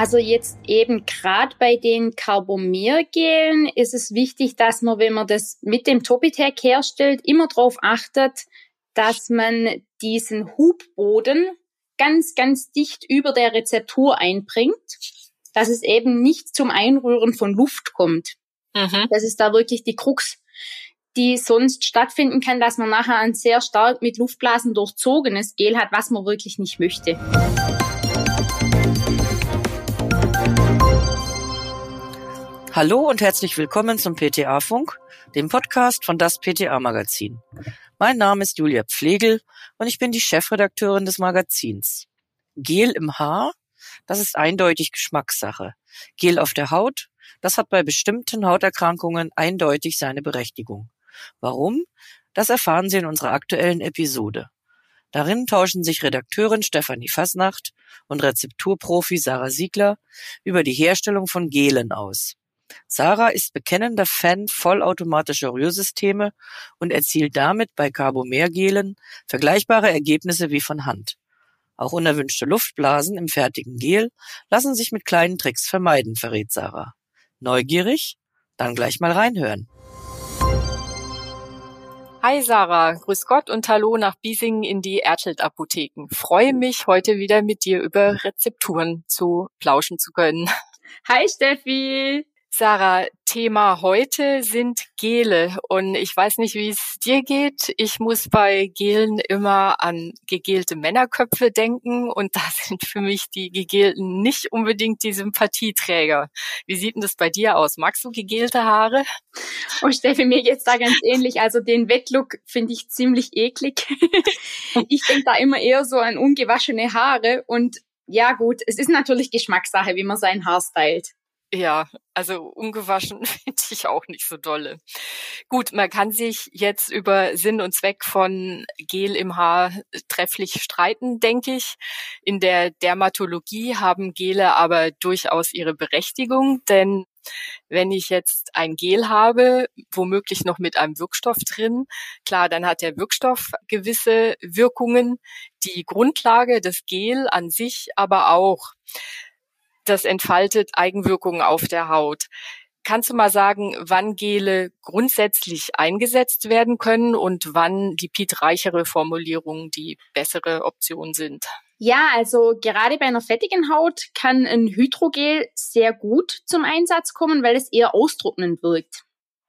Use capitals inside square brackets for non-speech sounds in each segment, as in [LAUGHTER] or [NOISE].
Also jetzt eben gerade bei den Carbomergelen ist es wichtig, dass man, wenn man das mit dem Topitec herstellt, immer darauf achtet, dass man diesen Hubboden ganz, ganz dicht über der Rezeptur einbringt, dass es eben nicht zum Einrühren von Luft kommt. Mhm. Das ist da wirklich die Krux, die sonst stattfinden kann, dass man nachher ein sehr stark mit Luftblasen durchzogenes Gel hat, was man wirklich nicht möchte. Hallo und herzlich willkommen zum PTA-Funk, dem Podcast von das PTA-Magazin. Mein Name ist Julia Pflegel und ich bin die Chefredakteurin des Magazins. Gel im Haar, das ist eindeutig Geschmackssache. Gel auf der Haut, das hat bei bestimmten Hauterkrankungen eindeutig seine Berechtigung. Warum? Das erfahren Sie in unserer aktuellen Episode. Darin tauschen sich Redakteurin Stefanie Fasnacht und Rezepturprofi Sarah Siegler über die Herstellung von Gelen aus. Sarah ist bekennender Fan vollautomatischer Rührsysteme und erzielt damit bei Carbomer-Gelen vergleichbare Ergebnisse wie von Hand. Auch unerwünschte Luftblasen im fertigen Gel lassen sich mit kleinen Tricks vermeiden, verrät Sarah. Neugierig? Dann gleich mal reinhören. Hi Sarah, grüß Gott und hallo nach Biesingen in die Ertelt Apotheken. Freue mich, heute wieder mit dir über Rezepturen zu plauschen zu können. Hi Steffi! Sarah, Thema heute sind Gele und ich weiß nicht, wie es dir geht. Ich muss bei Gelen immer an gegelte Männerköpfe denken und da [LAUGHS] sind für mich die Gegelten nicht unbedingt die Sympathieträger. Wie sieht denn das bei dir aus? Magst du gegelte Haare? Oh Steffi, mir geht's da ganz ähnlich. Also den Wettlook finde ich ziemlich eklig. [LAUGHS] ich denke da immer eher so an ungewaschene Haare und ja gut, es ist natürlich Geschmackssache, wie man sein Haar stylt. Ja, also ungewaschen [LAUGHS] finde ich auch nicht so dolle. Gut, man kann sich jetzt über Sinn und Zweck von Gel im Haar trefflich streiten, denke ich. In der Dermatologie haben Gele aber durchaus ihre Berechtigung, denn wenn ich jetzt ein Gel habe, womöglich noch mit einem Wirkstoff drin, klar, dann hat der Wirkstoff gewisse Wirkungen, die Grundlage des Gel an sich aber auch das entfaltet Eigenwirkungen auf der Haut. Kannst du mal sagen, wann Gele grundsätzlich eingesetzt werden können und wann lipidreichere Formulierungen die bessere Option sind? Ja, also gerade bei einer fettigen Haut kann ein Hydrogel sehr gut zum Einsatz kommen, weil es eher austrocknend wirkt.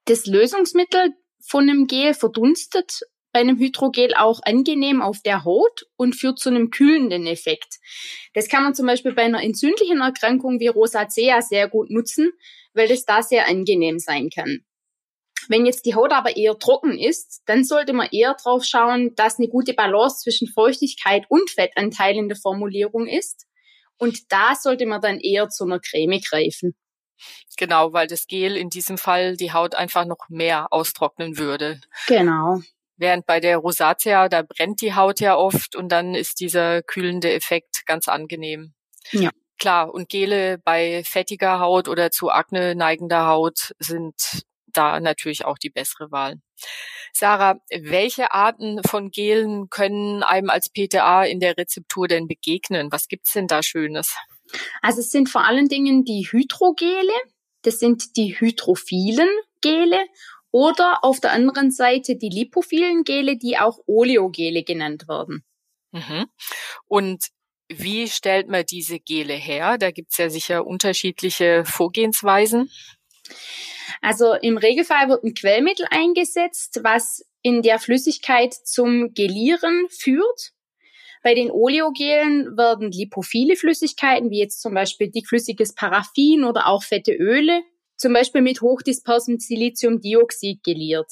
Das Lösungsmittel von einem Gel verdunstet bei einem Hydrogel auch angenehm auf der Haut und führt zu einem kühlenden Effekt. Das kann man zum Beispiel bei einer entzündlichen Erkrankung wie Rosacea sehr gut nutzen, weil das da sehr angenehm sein kann. Wenn jetzt die Haut aber eher trocken ist, dann sollte man eher drauf schauen, dass eine gute Balance zwischen Feuchtigkeit und Fettanteil in der Formulierung ist. Und da sollte man dann eher zu einer Creme greifen. Genau, weil das Gel in diesem Fall die Haut einfach noch mehr austrocknen würde. Genau. Während bei der Rosatia, da brennt die Haut ja oft und dann ist dieser kühlende Effekt ganz angenehm. Ja. Klar, und Gele bei fettiger Haut oder zu Akne neigender Haut sind da natürlich auch die bessere Wahl. Sarah, welche Arten von Gelen können einem als PTA in der Rezeptur denn begegnen? Was gibt's denn da Schönes? Also es sind vor allen Dingen die Hydrogele, das sind die hydrophilen Gele oder auf der anderen Seite die lipophilen Gele, die auch Oleogele genannt werden. Mhm. Und wie stellt man diese Gele her? Da gibt's ja sicher unterschiedliche Vorgehensweisen. Also im Regelfall wird ein Quellmittel eingesetzt, was in der Flüssigkeit zum Gelieren führt. Bei den Oleogelen werden lipophile Flüssigkeiten, wie jetzt zum Beispiel dickflüssiges Paraffin oder auch fette Öle, zum Beispiel mit hochdispersem Siliziumdioxid geliert.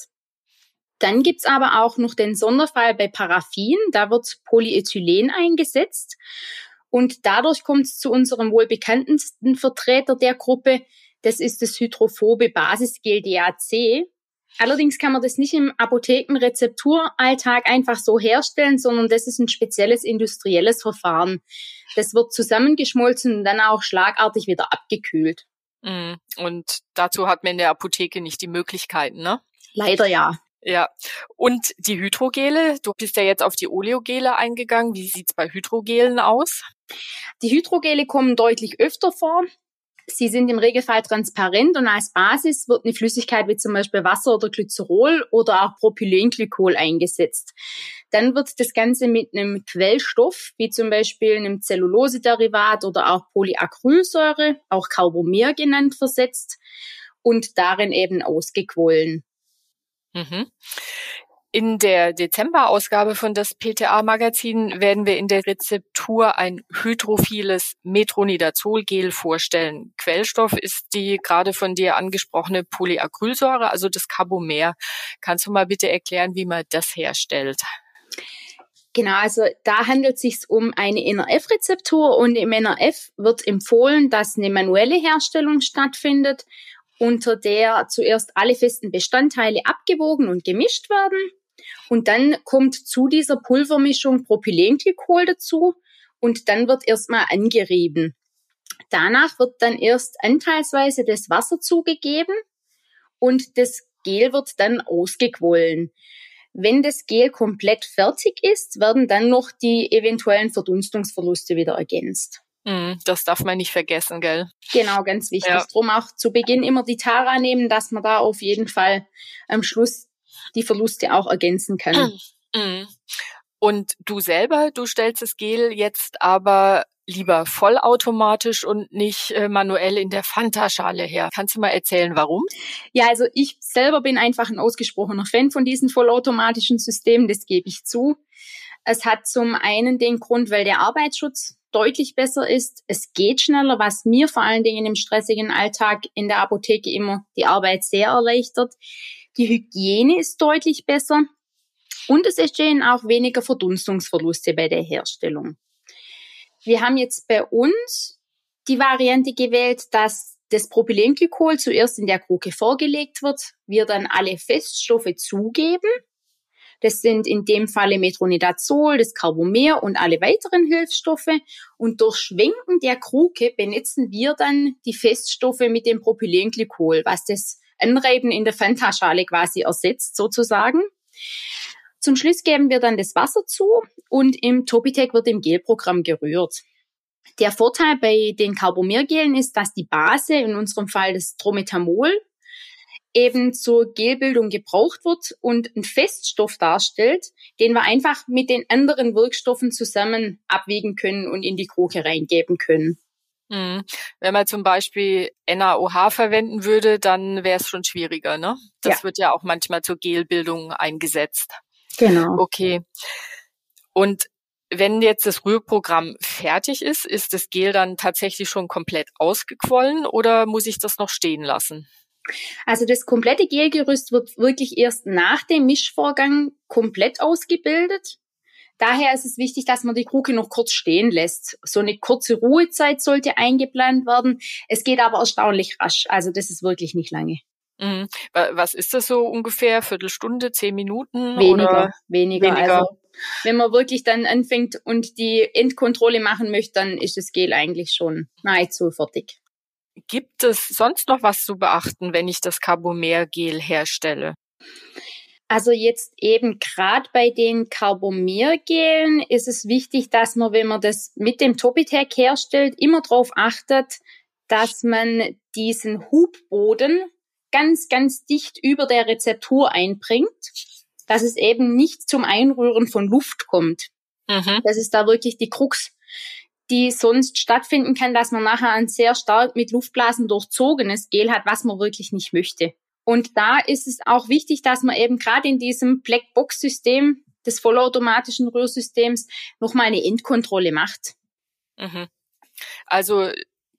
Dann gibt's aber auch noch den Sonderfall bei Paraffin, da wird Polyethylen eingesetzt und dadurch kommt es zu unserem wohl bekanntesten Vertreter der Gruppe, das ist das hydrophobe Basisgel DAC. Allerdings kann man das nicht im Apothekenrezepturalltag einfach so herstellen, sondern das ist ein spezielles industrielles Verfahren. Das wird zusammengeschmolzen und dann auch schlagartig wieder abgekühlt. Mhm. Und dazu hat man in der Apotheke nicht die Möglichkeiten, ne? Leider ja. Ja. Und die Hydrogele, du bist ja jetzt auf die Oleogele eingegangen. Wie sieht's bei Hydrogelen aus? Die Hydrogele kommen deutlich öfter vor. Sie sind im Regelfall transparent und als Basis wird eine Flüssigkeit wie zum Beispiel Wasser oder Glycerol oder auch Propylenglykol eingesetzt. Dann wird das Ganze mit einem Quellstoff, wie zum Beispiel einem Zellulosederivat oder auch Polyacrylsäure, auch Carbomer genannt, versetzt und darin eben ausgequollen. Mhm. In der Dezemberausgabe von das PTA-Magazin werden wir in der Rezeptur ein hydrophiles Metronidazolgel vorstellen. Quellstoff ist die gerade von dir angesprochene Polyacrylsäure, also das Carbomer. Kannst du mal bitte erklären, wie man das herstellt? Genau, also da handelt es sich um eine NRF-Rezeptur und im NRF wird empfohlen, dass eine manuelle Herstellung stattfindet, unter der zuerst alle festen Bestandteile abgewogen und gemischt werden und dann kommt zu dieser Pulvermischung Propylenglykol dazu und dann wird erstmal angerieben. Danach wird dann erst anteilsweise das Wasser zugegeben und das Gel wird dann ausgequollen. Wenn das Gel komplett fertig ist, werden dann noch die eventuellen Verdunstungsverluste wieder ergänzt. Mm, das darf man nicht vergessen, gell? Genau, ganz wichtig. Ja. Drum auch zu Beginn immer die Tara nehmen, dass man da auf jeden Fall am Schluss die Verluste auch ergänzen kann. Mhm. Und du selber, du stellst das Gel jetzt aber lieber vollautomatisch und nicht äh, manuell in der Fanta-Schale her. Kannst du mal erzählen, warum? Ja, also ich selber bin einfach ein ausgesprochener Fan von diesen vollautomatischen Systemen, das gebe ich zu. Es hat zum einen den Grund, weil der Arbeitsschutz deutlich besser ist. Es geht schneller, was mir vor allen Dingen im stressigen Alltag in der Apotheke immer die Arbeit sehr erleichtert. Die Hygiene ist deutlich besser und es entstehen auch weniger Verdunstungsverluste bei der Herstellung. Wir haben jetzt bei uns die Variante gewählt, dass das Propylenglykol zuerst in der Kruke vorgelegt wird, wir dann alle Feststoffe zugeben. Das sind in dem Falle Metronidazol, das Carbomer und alle weiteren Hilfsstoffe. Und durch Schwenken der Kruke benetzen wir dann die Feststoffe mit dem Propylenglykol, was das Anreiben in der Fanta-Schale quasi ersetzt sozusagen. Zum Schluss geben wir dann das Wasser zu und im Topitec wird im Gelprogramm gerührt. Der Vorteil bei den Carbomergelen ist, dass die Base, in unserem Fall das Drometamol, eben zur Gelbildung gebraucht wird und einen Feststoff darstellt, den wir einfach mit den anderen Wirkstoffen zusammen abwiegen können und in die Kruke reingeben können. Mhm. Wenn man zum Beispiel NaOH verwenden würde, dann wäre es schon schwieriger, ne? Das ja. wird ja auch manchmal zur Gelbildung eingesetzt. Genau. Okay. Und wenn jetzt das Rührprogramm fertig ist, ist das Gel dann tatsächlich schon komplett ausgequollen oder muss ich das noch stehen lassen? Also das komplette Gelgerüst wird wirklich erst nach dem Mischvorgang komplett ausgebildet. Daher ist es wichtig, dass man die Kruke noch kurz stehen lässt. So eine kurze Ruhezeit sollte eingeplant werden. Es geht aber erstaunlich rasch. Also das ist wirklich nicht lange. Mhm. Was ist das so ungefähr? Viertelstunde, zehn Minuten? Weniger, oder? weniger. weniger. Also wenn man wirklich dann anfängt und die Endkontrolle machen möchte, dann ist das Gel eigentlich schon nahezu fertig. Gibt es sonst noch was zu beachten, wenn ich das Carbomer-Gel herstelle? Also jetzt eben gerade bei den Carbomergelen ist es wichtig, dass man, wenn man das mit dem Topitec herstellt, immer darauf achtet, dass man diesen Hubboden ganz, ganz dicht über der Rezeptur einbringt, dass es eben nicht zum Einrühren von Luft kommt. Mhm. Das ist da wirklich die Krux, die sonst stattfinden kann, dass man nachher ein sehr stark mit Luftblasen durchzogenes Gel hat, was man wirklich nicht möchte. Und da ist es auch wichtig, dass man eben gerade in diesem Blackbox-System des vollautomatischen Rührsystems nochmal eine Endkontrolle macht. Mhm. Also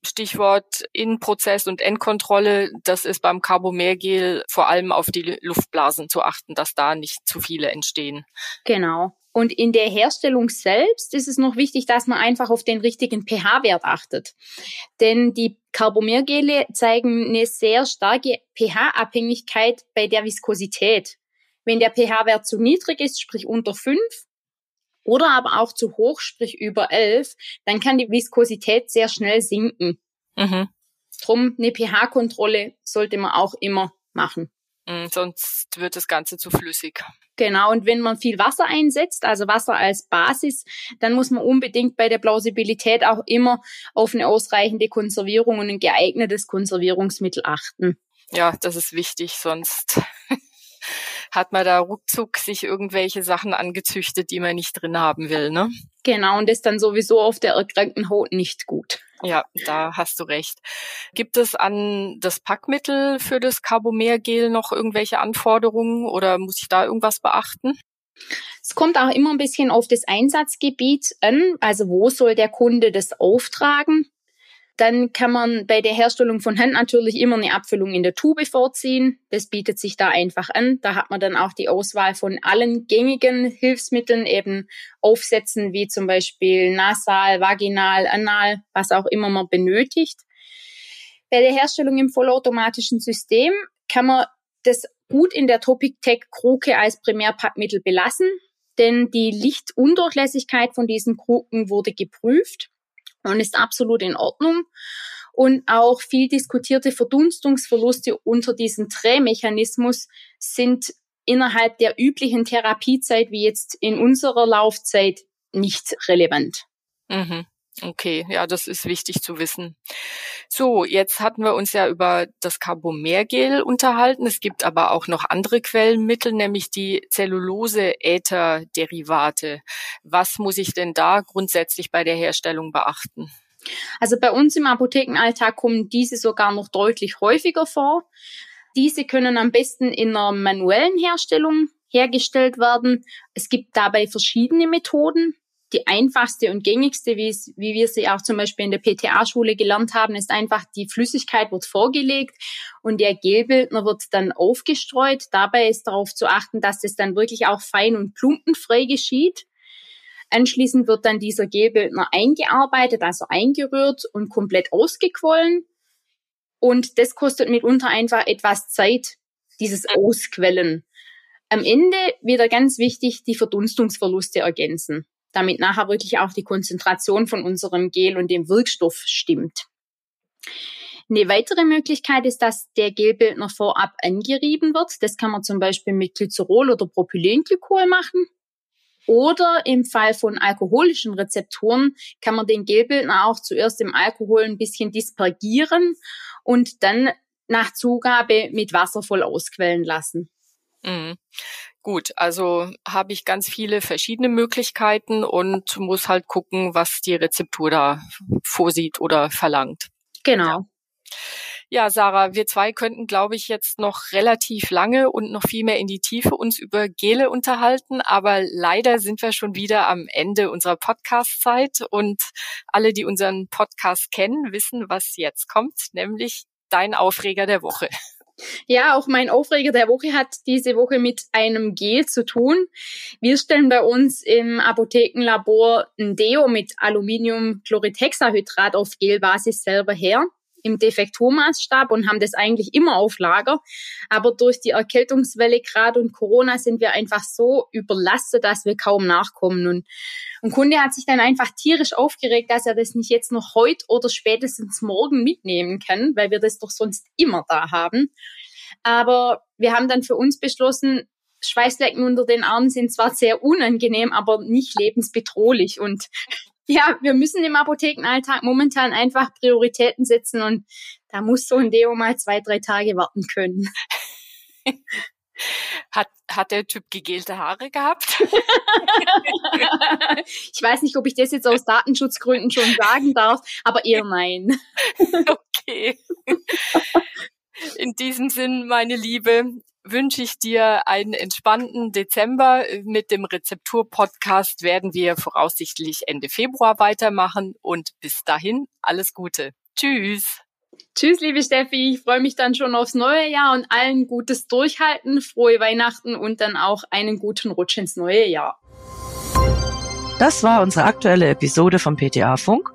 Stichwort Innenprozess und Endkontrolle, das ist beim Carbomergel vor allem auf die Luftblasen zu achten, dass da nicht zu viele entstehen. Genau. Und in der Herstellung selbst ist es noch wichtig, dass man einfach auf den richtigen pH-Wert achtet. Denn die Carbomergele zeigen eine sehr starke pH-Abhängigkeit bei der Viskosität. Wenn der pH-Wert zu niedrig ist, sprich unter 5, oder aber auch zu hoch, sprich über 11, dann kann die Viskosität sehr schnell sinken. Mhm. Drum eine pH-Kontrolle sollte man auch immer machen. Mm, sonst wird das Ganze zu flüssig. Genau, und wenn man viel Wasser einsetzt, also Wasser als Basis, dann muss man unbedingt bei der Plausibilität auch immer auf eine ausreichende Konservierung und ein geeignetes Konservierungsmittel achten. Ja, das ist wichtig, sonst [LAUGHS] hat man da ruckzuck sich irgendwelche Sachen angezüchtet, die man nicht drin haben will, ne? Genau, und das dann sowieso auf der erkrankten Haut nicht gut. Ja, da hast du recht. Gibt es an das Packmittel für das Carbomergel noch irgendwelche Anforderungen oder muss ich da irgendwas beachten? Es kommt auch immer ein bisschen auf das Einsatzgebiet an, also wo soll der Kunde das auftragen. Dann kann man bei der Herstellung von Hand natürlich immer eine Abfüllung in der Tube vorziehen. Das bietet sich da einfach an. Da hat man dann auch die Auswahl von allen gängigen Hilfsmitteln, eben Aufsätzen wie zum Beispiel nasal, vaginal, anal, was auch immer man benötigt. Bei der Herstellung im vollautomatischen System kann man das gut in der Topic Tech Kruke als Primärpackmittel belassen, denn die Lichtundurchlässigkeit von diesen Kruken wurde geprüft und ist absolut in Ordnung. Und auch viel diskutierte Verdunstungsverluste unter diesem Drehmechanismus sind innerhalb der üblichen Therapiezeit, wie jetzt in unserer Laufzeit, nicht relevant. Mhm. Okay, ja, das ist wichtig zu wissen. So, jetzt hatten wir uns ja über das Carbomergel unterhalten. Es gibt aber auch noch andere Quellenmittel, nämlich die Zellulose-Äther-Derivate. Was muss ich denn da grundsätzlich bei der Herstellung beachten? Also bei uns im Apothekenalltag kommen diese sogar noch deutlich häufiger vor. Diese können am besten in einer manuellen Herstellung hergestellt werden. Es gibt dabei verschiedene Methoden die einfachste und gängigste, wie, es, wie wir sie auch zum Beispiel in der PTA-Schule gelernt haben, ist einfach, die Flüssigkeit wird vorgelegt und der Gelbildner wird dann aufgestreut. Dabei ist darauf zu achten, dass es dann wirklich auch fein und klumpenfrei geschieht. Anschließend wird dann dieser Gelbildner eingearbeitet, also eingerührt und komplett ausgequollen. Und das kostet mitunter einfach etwas Zeit, dieses Ausquellen. Am Ende wieder ganz wichtig, die Verdunstungsverluste ergänzen damit nachher wirklich auch die Konzentration von unserem Gel und dem Wirkstoff stimmt. Eine weitere Möglichkeit ist, dass der Gelbildner vorab angerieben wird. Das kann man zum Beispiel mit Glycerol oder Propylenglykol machen. Oder im Fall von alkoholischen Rezeptoren kann man den Gelbildner auch zuerst im Alkohol ein bisschen dispergieren und dann nach Zugabe mit Wasser voll ausquellen lassen. Mhm. Gut, also habe ich ganz viele verschiedene Möglichkeiten und muss halt gucken, was die Rezeptur da vorsieht oder verlangt. Genau. Ja, Sarah, wir zwei könnten, glaube ich, jetzt noch relativ lange und noch viel mehr in die Tiefe uns über Gele unterhalten, aber leider sind wir schon wieder am Ende unserer Podcast-Zeit und alle, die unseren Podcast kennen, wissen, was jetzt kommt, nämlich dein Aufreger der Woche. Ja, auch mein Aufreger der Woche hat diese Woche mit einem Gel zu tun. Wir stellen bei uns im Apothekenlabor ein Deo mit Aluminiumchloridhexahydrat auf Gelbasis selber her im Defekturmaßstab und haben das eigentlich immer auf Lager. Aber durch die Erkältungswelle gerade und Corona sind wir einfach so überlastet, dass wir kaum nachkommen. Und ein Kunde hat sich dann einfach tierisch aufgeregt, dass er das nicht jetzt noch heute oder spätestens morgen mitnehmen kann, weil wir das doch sonst immer da haben. Aber wir haben dann für uns beschlossen, Schweißflecken unter den Armen sind zwar sehr unangenehm, aber nicht lebensbedrohlich. Und ja, wir müssen im Apothekenalltag momentan einfach Prioritäten setzen und da muss so ein Deo mal zwei, drei Tage warten können. [LAUGHS] Hat, hat der Typ gegelte Haare gehabt? [LAUGHS] ich weiß nicht, ob ich das jetzt aus Datenschutzgründen schon sagen darf, aber eher nein. [LAUGHS] okay. In diesem Sinn, meine Liebe, wünsche ich dir einen entspannten Dezember. Mit dem Rezeptur-Podcast werden wir voraussichtlich Ende Februar weitermachen und bis dahin alles Gute. Tschüss. Tschüss, liebe Steffi. Ich freue mich dann schon aufs neue Jahr und allen gutes Durchhalten, frohe Weihnachten und dann auch einen guten Rutsch ins neue Jahr. Das war unsere aktuelle Episode vom PTA Funk,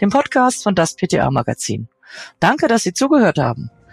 dem Podcast von das PTA Magazin. Danke, dass Sie zugehört haben.